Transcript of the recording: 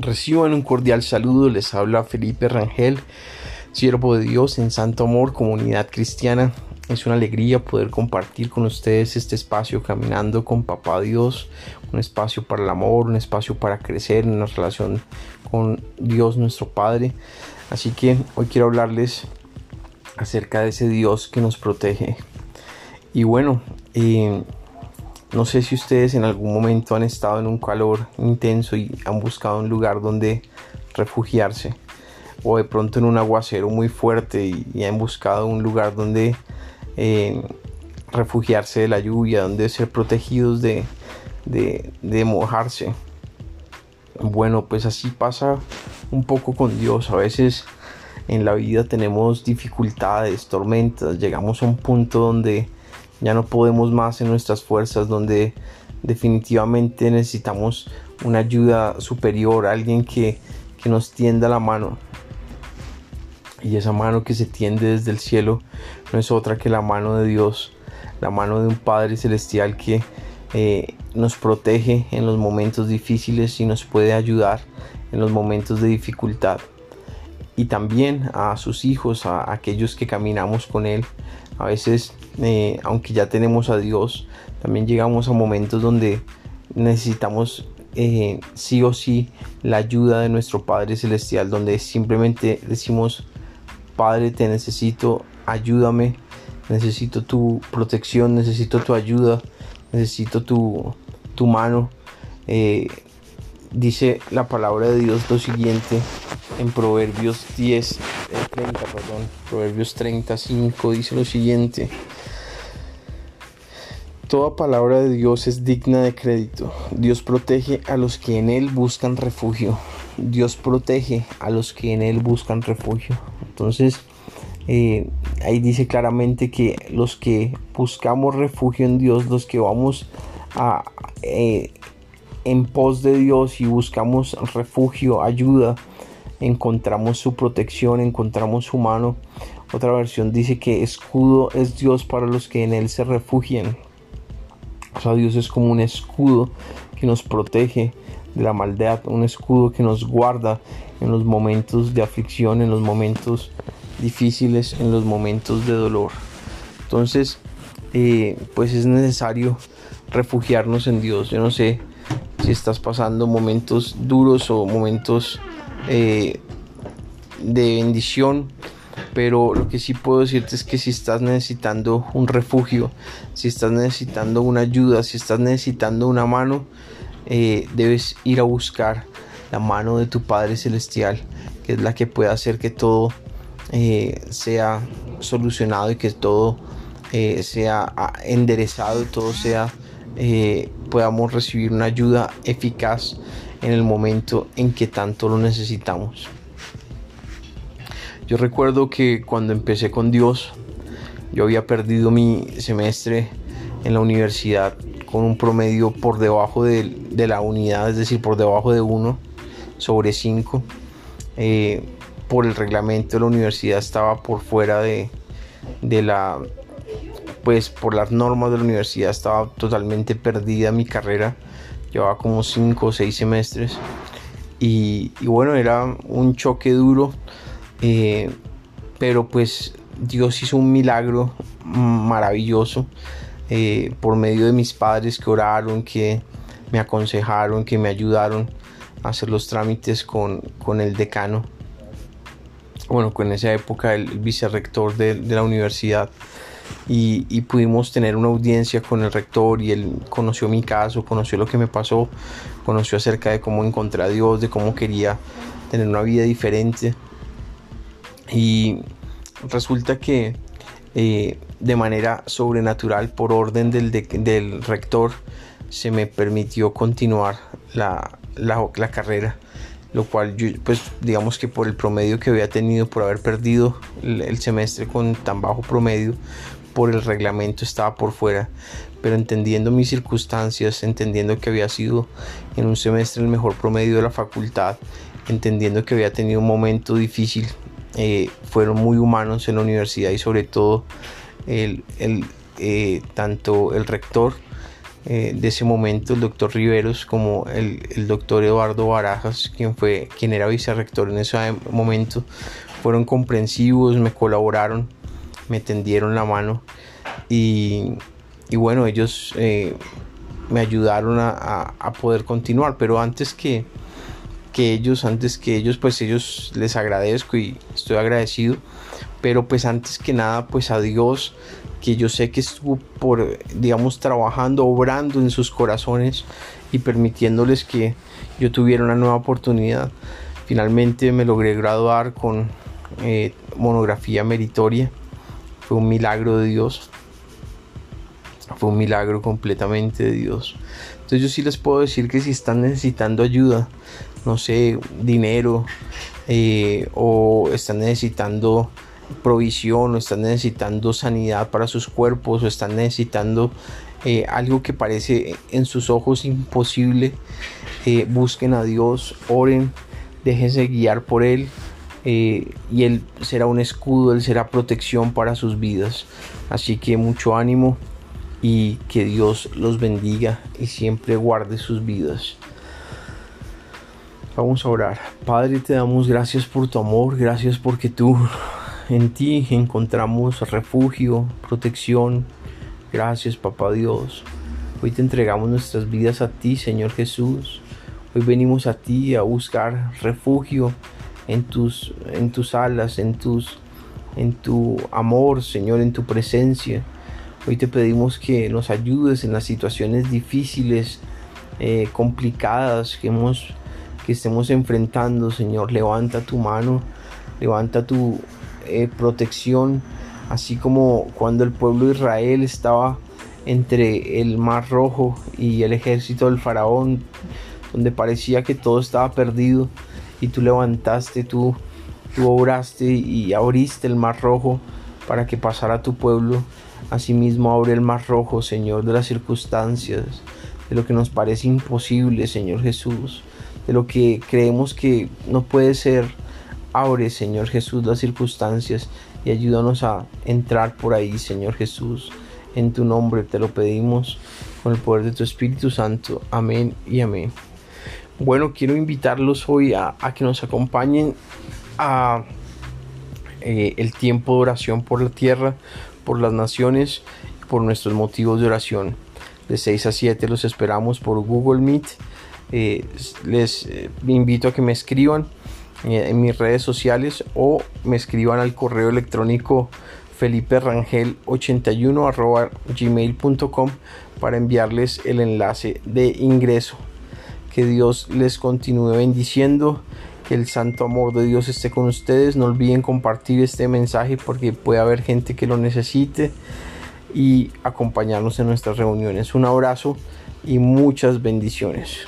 Reciban un cordial saludo, les habla Felipe Rangel, siervo de Dios en Santo Amor, comunidad cristiana. Es una alegría poder compartir con ustedes este espacio caminando con Papá Dios, un espacio para el amor, un espacio para crecer en nuestra relación con Dios nuestro Padre. Así que hoy quiero hablarles acerca de ese Dios que nos protege. Y bueno, eh, no sé si ustedes en algún momento han estado en un calor intenso y han buscado un lugar donde refugiarse o de pronto en un aguacero muy fuerte y, han buscado un lugar donde eh, refugiarse de la lluvia, donde ser protegidos de, de mojarse. Bueno, pues así pasa un poco con Dios. A veces en la vida tenemos dificultades, tormentas, llegamos a un punto donde ya no podemos más en nuestras fuerzas, donde definitivamente necesitamos una ayuda superior, alguien que, nos tienda la mano. Y esa mano que se tiende desde el cielo no es otra que la mano de Dios, la mano de un Padre Celestial que eh, nos protege en los momentos difíciles y nos puede ayudar en los momentos de dificultad. Y también a sus hijos, a aquellos que caminamos con Él, a veces, eh, aunque ya tenemos a Dios, también llegamos a momentos donde necesitamos eh, sí o sí la ayuda de nuestro Padre Celestial, donde simplemente decimos, Padre, te necesito, ayúdame, necesito tu protección, necesito tu ayuda, necesito tu, mano. Eh, dice la palabra de Dios lo siguiente en Proverbios 10, 30, eh, perdón, Proverbios 35 dice lo siguiente. Toda palabra de Dios es digna de crédito. Dios protege a los que en Él buscan refugio. Dios protege a los que en Él buscan refugio. Entonces, eh, ahí dice claramente que los que buscamos refugio en Dios, los que vamos a, eh, en pos de Dios y buscamos refugio, ayuda, encontramos su protección, encontramos su mano. Otra versión dice que escudo es Dios para los que en Él se refugian. O sea, Dios es como un escudo que nos protege de la maldad, un escudo que nos guarda en los momentos de aflicción, en los momentos difíciles, en los momentos de dolor. Entonces, eh, pues es necesario refugiarnos en Dios. Yo no sé si estás pasando momentos duros o momentos eh, de bendición. Pero lo que sí puedo decirte es que si estás necesitando un refugio, si estás necesitando una ayuda, si estás necesitando una mano, eh, debes ir a buscar la mano de tu Padre Celestial, que es la que puede hacer que todo eh, sea solucionado y que todo sea ah, enderezado todo sea podamos recibir una ayuda eficaz en el momento en que tanto lo necesitamos. Yo recuerdo que cuando empecé con Dios, yo había perdido mi semestre en la universidad con un promedio por debajo de, la unidad, es decir, por debajo de 1 sobre 5. Eh, por el reglamento de la universidad estaba por fuera de, de la pues por las normas de la universidad estaba totalmente perdida mi carrera llevaba como 5 o 6 semestres. Y, bueno, era un choque duro, eh, pero pues Dios hizo un milagro maravilloso eh, por medio de mis padres que oraron, que me aconsejaron, que me ayudaron a hacer los trámites con, el decano, bueno, con esa época el, vicerrector de la universidad y, pudimos tener una audiencia con el rector y él conoció mi caso, conoció lo que me pasó, conoció acerca de cómo encontré a Dios, de cómo quería tener una vida diferente. Y resulta que eh, de manera sobrenatural, por orden del, rector, se me permitió continuar la, la, carrera lo cual pues digamos que por el promedio que había tenido por haber perdido el, semestre con tan bajo promedio por el reglamento estaba por fuera, pero entendiendo mis circunstancias, entendiendo que había sido en un semestre el mejor promedio de la facultad, entendiendo que había tenido un momento difícil, eh, fueron muy humanos en la universidad y sobre todo el, el eh, tanto el rector eh, de ese momento, el doctor Riveros, como el, el, doctor Eduardo Barajas, quien, fue, quien era vicerrector en ese momento, fueron comprensivos, me colaboraron, me tendieron la mano y, y bueno, ellos eh, me ayudaron a, a, poder continuar, pero antes que, que ellos, antes que ellos, pues ellos les agradezco y estoy agradecido, pero pues antes que nada, pues a Dios, que yo sé que estuvo por, digamos, trabajando, obrando en sus corazones y permitiéndoles que yo tuviera una nueva oportunidad. Finalmente me logré graduar con eh, monografía meritoria. Fue un milagro de Dios. Fue un milagro completamente de Dios. Entonces yo sí les puedo decir que si están necesitando ayuda, no sé, dinero, eh, o están necesitando provisión, o están necesitando sanidad para sus cuerpos, o están necesitando eh, algo que parece en sus ojos imposible, busquen a Dios, oren, déjense guiar por Él eh, y Él será un escudo, Él será protección para sus vidas. Así que mucho ánimo y que Dios los bendiga y siempre guarde sus vidas. Vamos a orar. Padre, te damos gracias por tu amor, gracias porque tú en ti encontramos refugio, protección. Gracias, Papá Dios. Hoy te entregamos nuestras vidas a ti, Señor Jesús. Hoy venimos a ti a buscar refugio en tus, en tus alas, en, tus, en tu amor, Señor, en tu presencia. Hoy te pedimos que nos ayudes en las situaciones difíciles, eh, complicadas que, hemos, que estemos enfrentando, Señor. Levanta tu mano, levanta tu eh, protección, así como cuando el pueblo de Israel estaba entre el mar rojo y el ejército del faraón, donde parecía que todo estaba perdido y tú levantaste, tú, obraste y abriste el mar rojo para que pasara tu pueblo. Asimismo abre el mar rojo, Señor, de las circunstancias, de lo que nos parece imposible, Señor Jesús, de lo que creemos que no puede ser. Abre, Señor Jesús, las circunstancias y ayúdanos a entrar por ahí, Señor Jesús. En tu nombre te lo pedimos, con el poder de tu Espíritu Santo. Amén y amén. Bueno, quiero invitarlos hoy a, que nos acompañen a eh, el tiempo de oración por la tierra, por las naciones, por nuestros motivos de oración. De 6 a 7 los esperamos por Google Meet. Eh, les eh, invito a que me escriban en mis redes sociales o me escriban al correo electrónico feliperangel81 gmail.com para enviarles el enlace de ingreso. Que Dios les continúe bendiciendo. Que el santo amor de Dios esté con ustedes. No olviden compartir este mensaje porque puede haber gente que lo necesite. Y acompañarnos en nuestras reuniones. Un abrazo y muchas bendiciones.